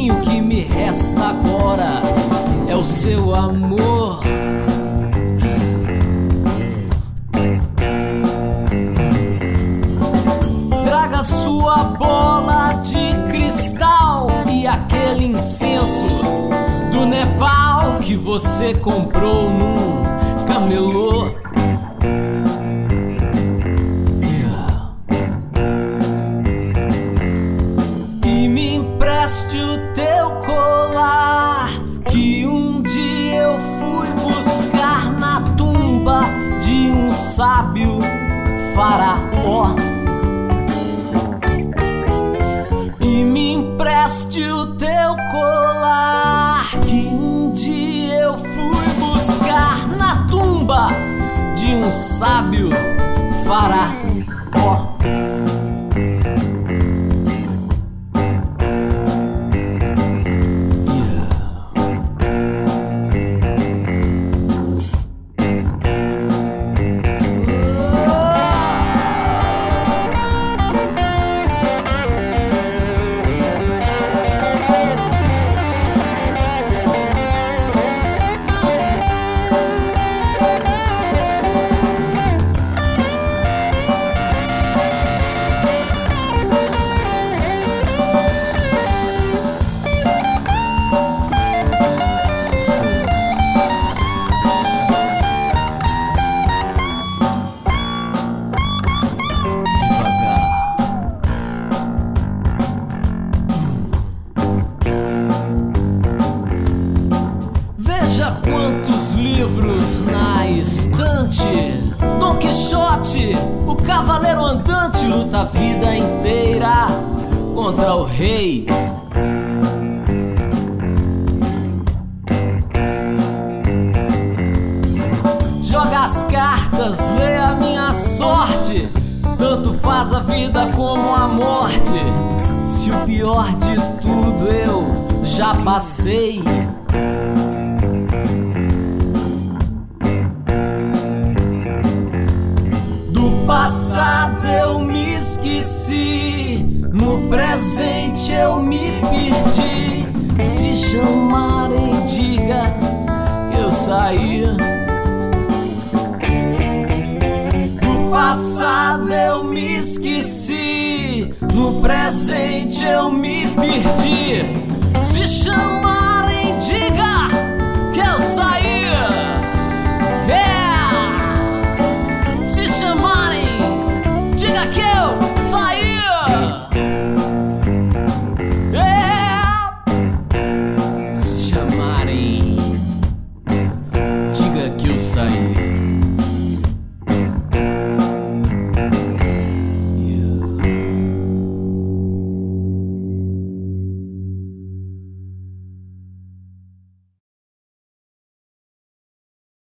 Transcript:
chegou ao fim, o que me resta agora é o seu amor. Traga sua bola de cristal e aquele incenso do Nepal que você comprou num camelô. Empreste o teu colar que um dia eu fui buscar na tumba de um sábio faraó. E me empreste o teu colar que um dia eu fui buscar na tumba de um sábio faraó. O cavaleiro andante, luta a vida inteira contra o rei. Joga as cartas, lê a minha sorte. Tanto faz a vida como a morte. Se o pior de tudo eu já passei. Esqueci. No presente eu me perdi. Se chamarem, diga que eu saí. Do passado eu me esqueci. No presente eu me perdi.